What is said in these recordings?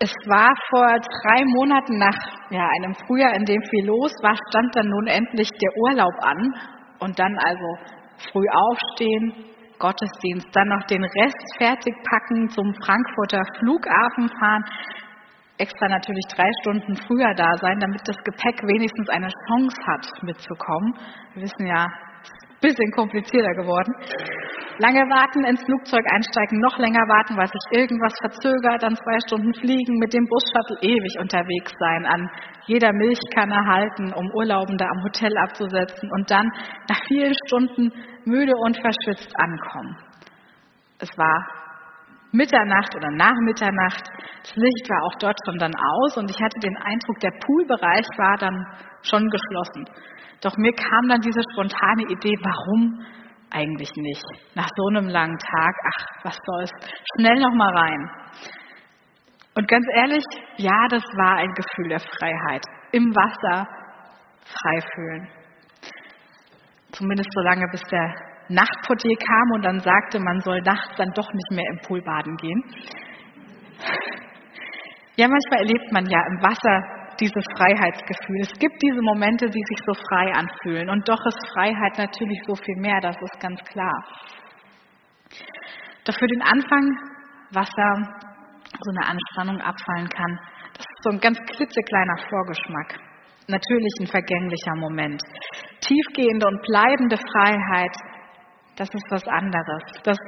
Es war vor drei Monaten nach ja, einem Frühjahr, in dem viel los war, stand dann nun endlich der Urlaub an und dann also früh aufstehen, Gottesdienst, dann noch den Rest fertig packen, zum Frankfurter Flughafen fahren, extra natürlich drei Stunden früher da sein, damit das Gepäck wenigstens eine Chance hat, mitzukommen. Wir wissen ja, bisschen komplizierter geworden. Lange warten, ins Flugzeug einsteigen, noch länger warten, weil sich irgendwas verzögert, dann zwei Stunden fliegen, mit dem Bus-Shuttle ewig unterwegs sein, an jeder Milchkanne halten, um Urlaubende am Hotel abzusetzen und dann nach vielen Stunden müde und verschwitzt ankommen. Es war Mitternacht oder nach Mitternacht. Das Licht war auch dort schon dann aus und ich hatte den Eindruck, der Poolbereich war dann schon geschlossen. Doch mir kam dann diese spontane Idee, warum eigentlich nicht? Nach so einem langen Tag, ach, was soll's, schnell noch mal rein. Und ganz ehrlich, ja, das war ein Gefühl der Freiheit. Im Wasser frei fühlen. Zumindest so lange, bis der Nachtportier kam und dann sagte, man soll nachts dann doch nicht mehr im Pool baden gehen. Ja, manchmal erlebt man ja im Wasser dieses Freiheitsgefühl. Es gibt diese Momente, die sich so frei anfühlen. Und doch ist Freiheit natürlich so viel mehr, das ist ganz klar. Doch für den Anfang, was da so eine Anspannung abfallen kann, das ist so ein ganz klitzekleiner Vorgeschmack. Natürlich ein vergänglicher Moment. Tiefgehende und bleibende Freiheit, das ist was anderes. Das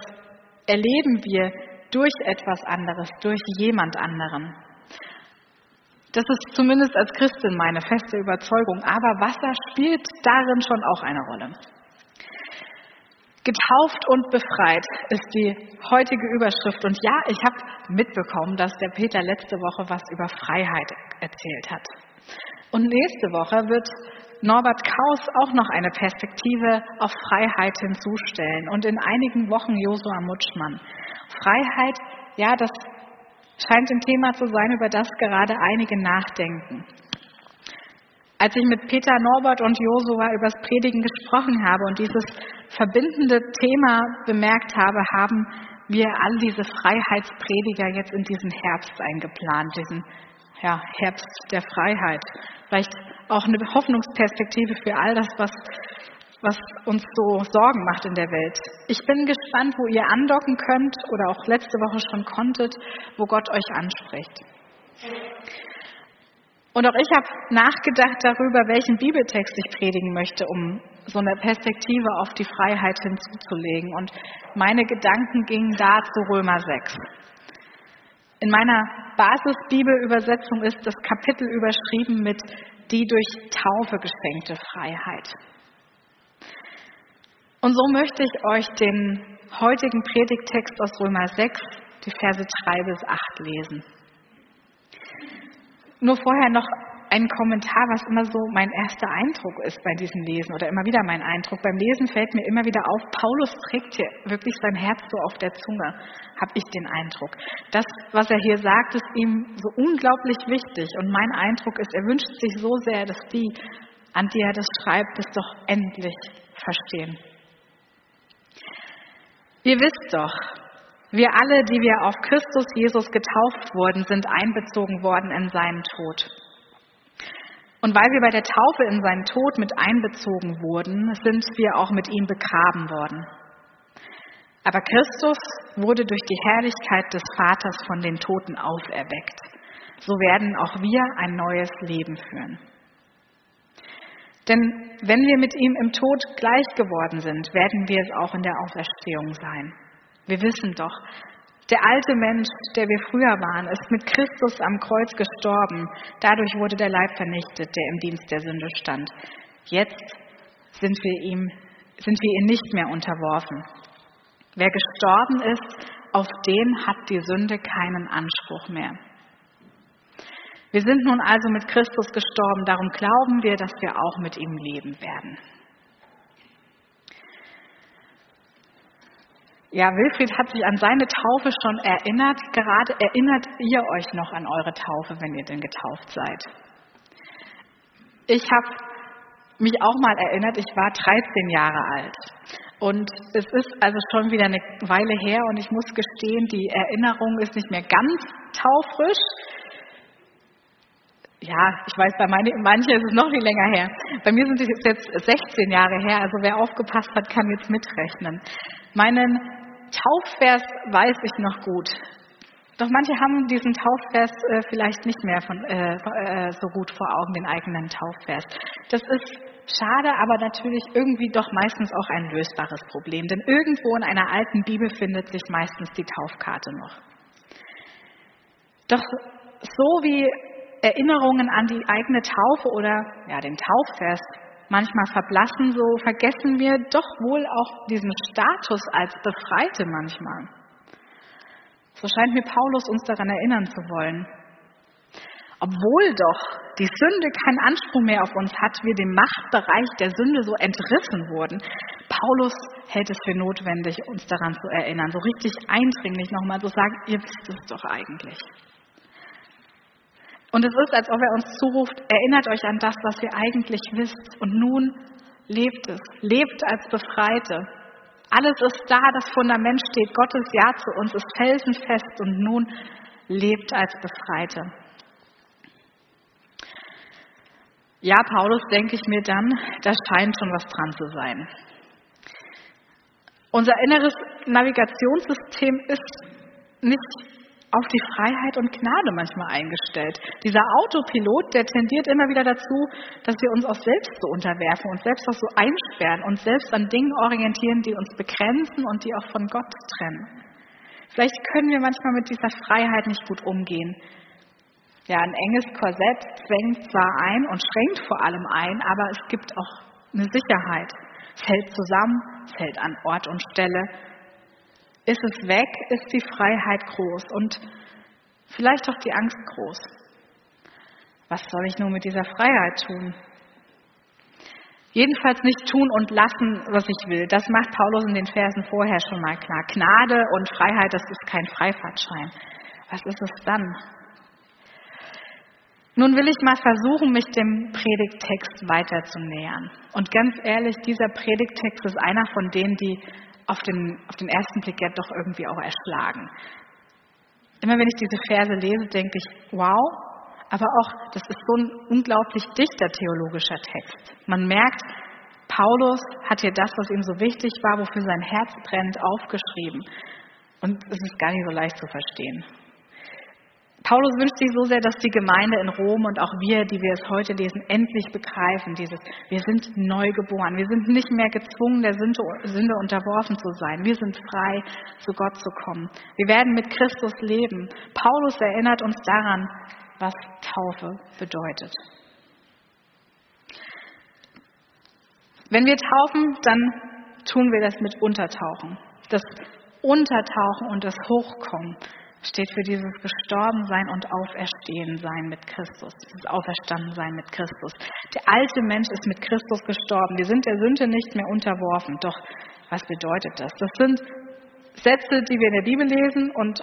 erleben wir durch etwas anderes, durch jemand anderen. Das ist zumindest als Christin meine feste Überzeugung. Aber Wasser spielt darin schon auch eine Rolle. Getauft und befreit ist die heutige Überschrift. Und ja, ich habe mitbekommen, dass der Peter letzte Woche was über Freiheit erzählt hat. Und nächste Woche wird Norbert Kaus auch noch eine Perspektive auf Freiheit hinzustellen. Und in einigen Wochen Josua Mutschmann. Freiheit, ja, das scheint ein Thema zu sein, über das gerade einige nachdenken. Als ich mit Peter Norbert und Josua über das Predigen gesprochen habe und dieses verbindende Thema bemerkt habe, haben wir all diese Freiheitsprediger jetzt in diesen Herbst eingeplant, diesen ja, Herbst der Freiheit. Vielleicht auch eine Hoffnungsperspektive für all das, was was uns so Sorgen macht in der Welt. Ich bin gespannt, wo ihr andocken könnt oder auch letzte Woche schon konntet, wo Gott euch anspricht. Und auch ich habe nachgedacht darüber, welchen Bibeltext ich predigen möchte, um so eine Perspektive auf die Freiheit hinzuzulegen. Und meine Gedanken gingen da zu Römer 6. In meiner Basisbibelübersetzung ist das Kapitel überschrieben mit die durch Taufe geschenkte Freiheit. Und so möchte ich euch den heutigen Predigtext aus Römer 6, die Verse 3 bis 8 lesen. Nur vorher noch ein Kommentar, was immer so mein erster Eindruck ist bei diesem Lesen oder immer wieder mein Eindruck. Beim Lesen fällt mir immer wieder auf, Paulus trägt hier wirklich sein Herz so auf der Zunge, habe ich den Eindruck. Das, was er hier sagt, ist ihm so unglaublich wichtig und mein Eindruck ist, er wünscht sich so sehr, dass die, an die er das schreibt, es doch endlich verstehen. Ihr wisst doch, wir alle, die wir auf Christus Jesus getauft wurden, sind einbezogen worden in seinen Tod. Und weil wir bei der Taufe in seinen Tod mit einbezogen wurden, sind wir auch mit ihm begraben worden. Aber Christus wurde durch die Herrlichkeit des Vaters von den Toten auferweckt. So werden auch wir ein neues Leben führen. Denn wenn wir mit ihm im Tod gleich geworden sind, werden wir es auch in der Auferstehung sein. Wir wissen doch, der alte Mensch, der wir früher waren, ist mit Christus am Kreuz gestorben. Dadurch wurde der Leib vernichtet, der im Dienst der Sünde stand. Jetzt sind wir ihm, sind wir ihm nicht mehr unterworfen. Wer gestorben ist, auf den hat die Sünde keinen Anspruch mehr. Wir sind nun also mit Christus gestorben, darum glauben wir, dass wir auch mit ihm leben werden. Ja, Wilfried hat sich an seine Taufe schon erinnert. Gerade erinnert ihr euch noch an eure Taufe, wenn ihr denn getauft seid. Ich habe mich auch mal erinnert, ich war 13 Jahre alt. Und es ist also schon wieder eine Weile her und ich muss gestehen, die Erinnerung ist nicht mehr ganz taufrisch. Ja, ich weiß, bei manchen ist es noch viel länger her. Bei mir sind es jetzt 16 Jahre her, also wer aufgepasst hat, kann jetzt mitrechnen. Meinen Taufvers weiß ich noch gut. Doch manche haben diesen Taufvers äh, vielleicht nicht mehr von, äh, äh, so gut vor Augen, den eigenen Taufvers. Das ist schade, aber natürlich irgendwie doch meistens auch ein lösbares Problem. Denn irgendwo in einer alten Bibel findet sich meistens die Taufkarte noch. Doch so wie Erinnerungen an die eigene Taufe oder ja, den Taufvers manchmal verblassen, so vergessen wir doch wohl auch diesen Status als Befreite manchmal. So scheint mir Paulus uns daran erinnern zu wollen. Obwohl doch die Sünde keinen Anspruch mehr auf uns hat, wir dem Machtbereich der Sünde so entrissen wurden, Paulus hält es für notwendig, uns daran zu erinnern, so richtig eindringlich nochmal zu sagen, ihr wisst es doch eigentlich. Und es ist, als ob er uns zuruft, erinnert euch an das, was ihr eigentlich wisst. Und nun lebt es. Lebt als Befreite. Alles ist da, das Fundament steht. Gottes Ja zu uns ist felsenfest und nun lebt als Befreite. Ja, Paulus, denke ich mir dann, da scheint schon was dran zu sein. Unser inneres Navigationssystem ist nicht auf die Freiheit und Gnade manchmal eingestellt. Dieser Autopilot, der tendiert immer wieder dazu, dass wir uns auch selbst so unterwerfen, uns selbst auch so einsperren, uns selbst an Dingen orientieren, die uns begrenzen und die auch von Gott trennen. Vielleicht können wir manchmal mit dieser Freiheit nicht gut umgehen. Ja, ein enges Korsett zwängt zwar ein und schränkt vor allem ein, aber es gibt auch eine Sicherheit. Es hält zusammen, es hält an Ort und Stelle ist es weg, ist die Freiheit groß und vielleicht auch die Angst groß. Was soll ich nun mit dieser Freiheit tun? Jedenfalls nicht tun und lassen, was ich will. Das macht Paulus in den Versen vorher schon mal klar. Gnade und Freiheit, das ist kein Freifahrtschein. Was ist es dann? Nun will ich mal versuchen, mich dem Predigttext weiter zu nähern. Und ganz ehrlich, dieser Predigttext ist einer von denen, die auf den, auf den ersten Blick ja doch irgendwie auch erschlagen. Immer wenn ich diese Verse lese, denke ich, wow, aber auch, das ist so ein unglaublich dichter theologischer Text. Man merkt, Paulus hat hier das, was ihm so wichtig war, wofür sein Herz brennt, aufgeschrieben. Und es ist gar nicht so leicht zu verstehen. Paulus wünscht sich so sehr, dass die Gemeinde in Rom und auch wir, die wir es heute lesen, endlich begreifen, dieses, wir sind neu geboren. Wir sind nicht mehr gezwungen, der Sünde, Sünde unterworfen zu sein. Wir sind frei, zu Gott zu kommen. Wir werden mit Christus leben. Paulus erinnert uns daran, was Taufe bedeutet. Wenn wir taufen, dann tun wir das mit Untertauchen. Das Untertauchen und das Hochkommen steht für dieses Gestorbensein und Auferstehensein mit Christus, dieses Auferstandensein mit Christus. Der alte Mensch ist mit Christus gestorben. Wir sind der Sünde nicht mehr unterworfen. Doch was bedeutet das? Das sind Sätze, die wir in der Bibel lesen und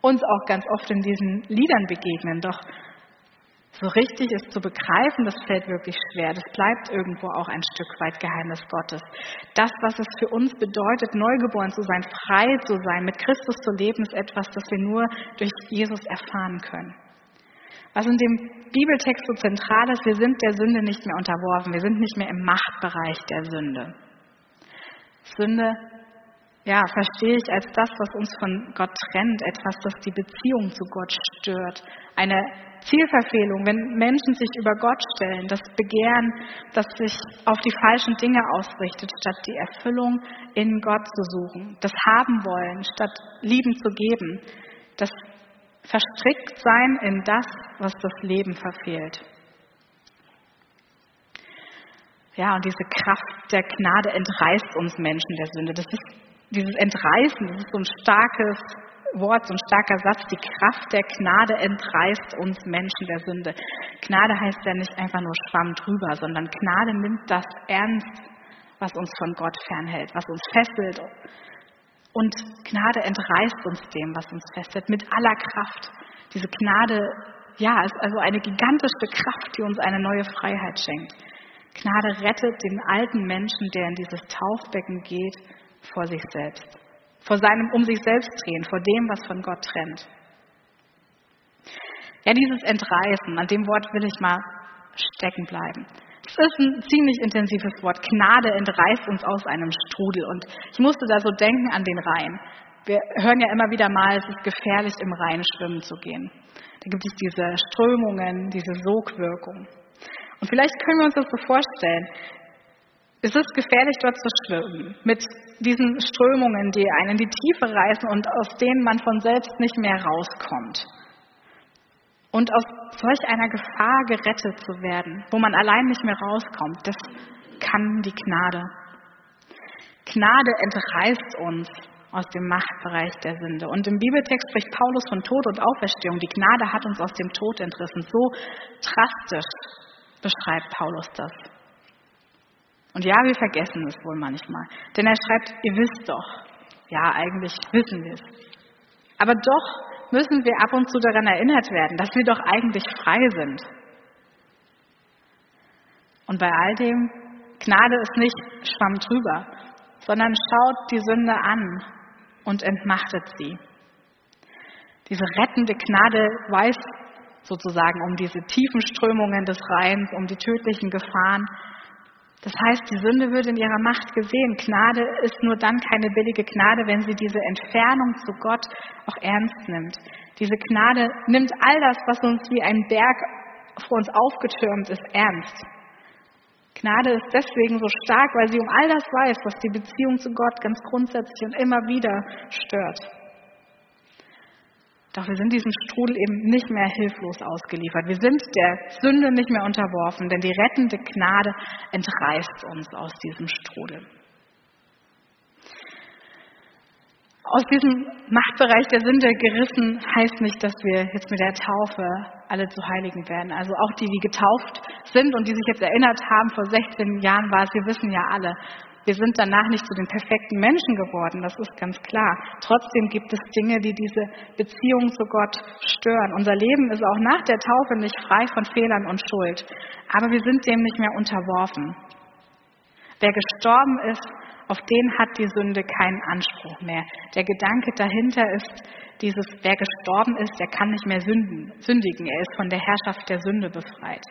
uns auch ganz oft in diesen Liedern begegnen. Doch so richtig ist zu begreifen, das fällt wirklich schwer. Das bleibt irgendwo auch ein Stück weit Geheimnis Gottes. Das, was es für uns bedeutet, neugeboren zu sein, frei zu sein, mit Christus zu leben, ist etwas, das wir nur durch Jesus erfahren können. Was in dem Bibeltext so zentral ist, wir sind der Sünde nicht mehr unterworfen, wir sind nicht mehr im Machtbereich der Sünde. Sünde, ja, verstehe ich als das, was uns von Gott trennt, etwas, das die Beziehung zu Gott stört, eine Zielverfehlung, wenn Menschen sich über Gott stellen, das Begehren, das sich auf die falschen Dinge ausrichtet, statt die Erfüllung in Gott zu suchen, das Haben wollen, statt Lieben zu geben, das Verstricktsein in das, was das Leben verfehlt. Ja, und diese Kraft der Gnade entreißt uns Menschen der Sünde. Das ist dieses Entreißen, das ist so ein starkes Wort, so ein starker Satz, die Kraft der Gnade entreißt uns Menschen der Sünde. Gnade heißt ja nicht einfach nur Schwamm drüber, sondern Gnade nimmt das ernst, was uns von Gott fernhält, was uns fesselt. Und Gnade entreißt uns dem, was uns fesselt, mit aller Kraft. Diese Gnade, ja, ist also eine gigantische Kraft, die uns eine neue Freiheit schenkt. Gnade rettet den alten Menschen, der in dieses Taufbecken geht, vor sich selbst vor seinem um sich selbst drehen, vor dem, was von Gott trennt. Ja, dieses Entreißen, an dem Wort will ich mal stecken bleiben. Es ist ein ziemlich intensives Wort. Gnade entreißt uns aus einem Strudel. Und ich musste da so denken an den Rhein. Wir hören ja immer wieder mal, es ist gefährlich, im Rhein schwimmen zu gehen. Da gibt es diese Strömungen, diese Sogwirkung. Und vielleicht können wir uns das so vorstellen. Es ist gefährlich, dort zu schwimmen, mit diesen Strömungen, die einen in die Tiefe reißen und aus denen man von selbst nicht mehr rauskommt. Und aus solch einer Gefahr gerettet zu werden, wo man allein nicht mehr rauskommt, das kann die Gnade. Gnade entreißt uns aus dem Machtbereich der Sünde. Und im Bibeltext spricht Paulus von Tod und Auferstehung. Die Gnade hat uns aus dem Tod entrissen. So drastisch beschreibt Paulus das. Und ja, wir vergessen es wohl manchmal. Denn er schreibt, ihr wisst doch. Ja, eigentlich wissen wir es. Aber doch müssen wir ab und zu daran erinnert werden, dass wir doch eigentlich frei sind. Und bei all dem, Gnade ist nicht Schwamm drüber, sondern schaut die Sünde an und entmachtet sie. Diese rettende Gnade weiß sozusagen um diese tiefen Strömungen des Rheins, um die tödlichen Gefahren. Das heißt, die Sünde wird in ihrer Macht gesehen. Gnade ist nur dann keine billige Gnade, wenn sie diese Entfernung zu Gott auch ernst nimmt. Diese Gnade nimmt all das, was uns wie ein Berg vor uns aufgetürmt ist, ernst. Gnade ist deswegen so stark, weil sie um all das weiß, was die Beziehung zu Gott ganz grundsätzlich und immer wieder stört. Doch wir sind diesem Strudel eben nicht mehr hilflos ausgeliefert. Wir sind der Sünde nicht mehr unterworfen, denn die rettende Gnade entreißt uns aus diesem Strudel. Aus diesem Machtbereich der Sünde gerissen heißt nicht, dass wir jetzt mit der Taufe alle zu Heiligen werden. Also auch die, die getauft sind und die sich jetzt erinnert haben, vor 16 Jahren war es, wir wissen ja alle, wir sind danach nicht zu den perfekten Menschen geworden, das ist ganz klar. Trotzdem gibt es Dinge, die diese Beziehung zu Gott stören. Unser Leben ist auch nach der Taufe nicht frei von Fehlern und Schuld, aber wir sind dem nicht mehr unterworfen. Wer gestorben ist, auf den hat die Sünde keinen Anspruch mehr. Der Gedanke dahinter ist dieses, wer gestorben ist, der kann nicht mehr sünden, sündigen. Er ist von der Herrschaft der Sünde befreit.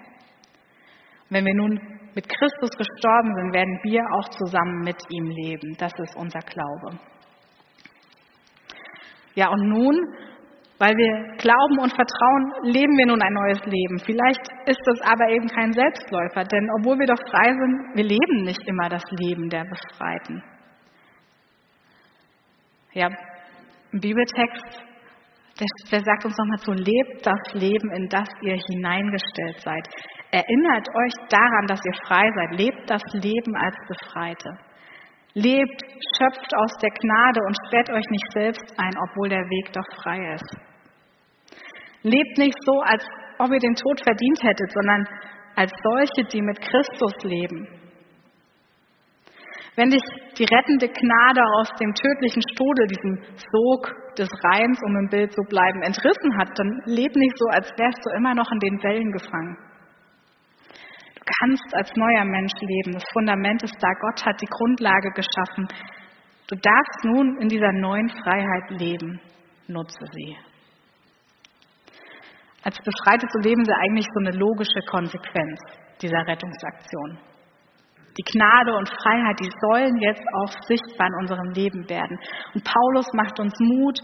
Wenn wir nun mit Christus gestorben sind, werden wir auch zusammen mit ihm leben. Das ist unser Glaube. Ja, und nun, weil wir glauben und vertrauen, leben wir nun ein neues Leben. Vielleicht ist das aber eben kein Selbstläufer, denn obwohl wir doch frei sind, wir leben nicht immer das Leben der Befreiten. Ja, im Bibeltext der, der sagt uns nochmal zu, lebt das Leben, in das ihr hineingestellt seid. Erinnert euch daran, dass ihr frei seid. Lebt das Leben als Befreite. Lebt, schöpft aus der Gnade und sperrt euch nicht selbst ein, obwohl der Weg doch frei ist. Lebt nicht so, als ob ihr den Tod verdient hättet, sondern als solche, die mit Christus leben. Wenn dich die rettende Gnade aus dem tödlichen Strudel, diesem Sog des Rheins, um im Bild zu bleiben, entrissen hat, dann leb nicht so, als wärst du immer noch in den Wellen gefangen. Du kannst als neuer Mensch leben. Das Fundament ist da. Gott hat die Grundlage geschaffen. Du darfst nun in dieser neuen Freiheit leben. Nutze sie. Als Befreite zu leben, ist eigentlich so eine logische Konsequenz dieser Rettungsaktion. Die Gnade und Freiheit, die sollen jetzt auch sichtbar in unserem Leben werden. Und Paulus macht uns Mut,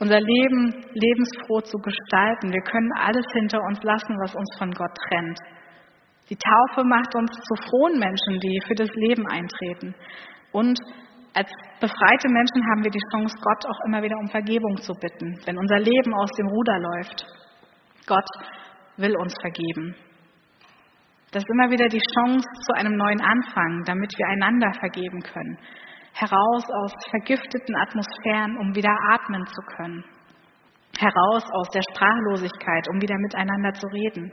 unser Leben lebensfroh zu gestalten. Wir können alles hinter uns lassen, was uns von Gott trennt. Die Taufe macht uns zu frohen Menschen, die für das Leben eintreten. Und als befreite Menschen haben wir die Chance, Gott auch immer wieder um Vergebung zu bitten, wenn unser Leben aus dem Ruder läuft. Gott will uns vergeben. Das ist immer wieder die Chance zu einem neuen Anfang, damit wir einander vergeben können. Heraus aus vergifteten Atmosphären, um wieder atmen zu können. Heraus aus der Sprachlosigkeit, um wieder miteinander zu reden.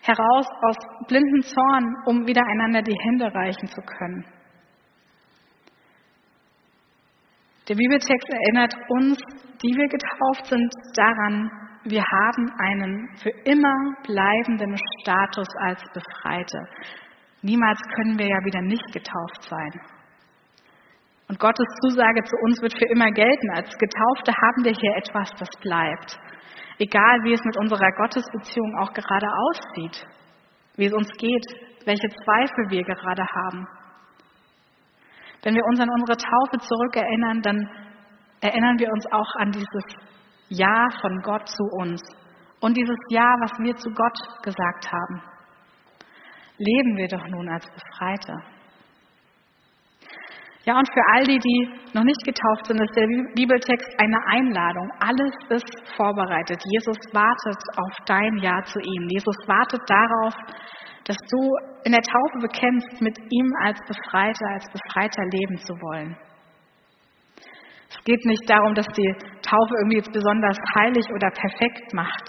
Heraus aus blinden Zorn, um wieder einander die Hände reichen zu können. Der Bibeltext erinnert uns, die wir getauft sind, daran, wir haben einen für immer bleibenden Status als Befreite. Niemals können wir ja wieder nicht getauft sein. Und Gottes Zusage zu uns wird für immer gelten. Als Getaufte haben wir hier etwas, das bleibt. Egal, wie es mit unserer Gottesbeziehung auch gerade aussieht, wie es uns geht, welche Zweifel wir gerade haben. Wenn wir uns an unsere Taufe zurückerinnern, dann erinnern wir uns auch an dieses Ja von Gott zu uns und dieses Ja, was wir zu Gott gesagt haben. Leben wir doch nun als Befreite. Ja, und für all die, die noch nicht getauft sind, ist der Bibeltext eine Einladung. Alles ist vorbereitet. Jesus wartet auf dein Ja zu ihm. Jesus wartet darauf, dass du in der Taufe bekennst, mit ihm als Befreiter, als Befreiter leben zu wollen. Es geht nicht darum, dass die Taufe irgendwie jetzt besonders heilig oder perfekt macht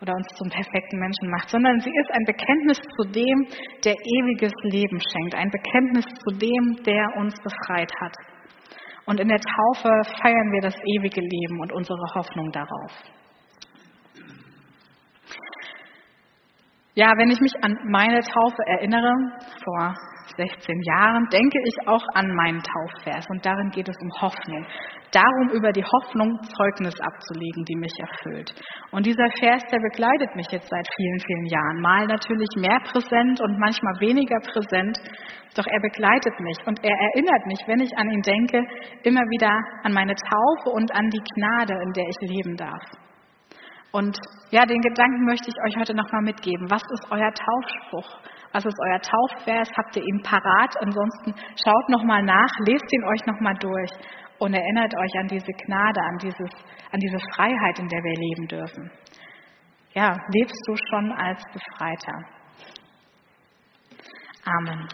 oder uns zum perfekten Menschen macht, sondern sie ist ein Bekenntnis zu dem, der ewiges Leben schenkt, ein Bekenntnis zu dem, der uns befreit hat. Und in der Taufe feiern wir das ewige Leben und unsere Hoffnung darauf. Ja, wenn ich mich an meine Taufe erinnere, vor 16 Jahren, denke ich auch an meinen Taufvers. Und darin geht es um Hoffnung. Darum, über die Hoffnung Zeugnis abzulegen, die mich erfüllt. Und dieser Vers, der begleitet mich jetzt seit vielen, vielen Jahren. Mal natürlich mehr präsent und manchmal weniger präsent. Doch er begleitet mich und er erinnert mich, wenn ich an ihn denke, immer wieder an meine Taufe und an die Gnade, in der ich leben darf. Und ja, den Gedanken möchte ich euch heute nochmal mitgeben. Was ist euer Taufspruch? Was ist euer Taufvers? Habt ihr ihn parat? Ansonsten schaut nochmal nach, lest ihn euch nochmal durch und erinnert euch an diese Gnade, an, dieses, an diese Freiheit, in der wir leben dürfen. Ja, lebst du schon als Befreiter? Amen.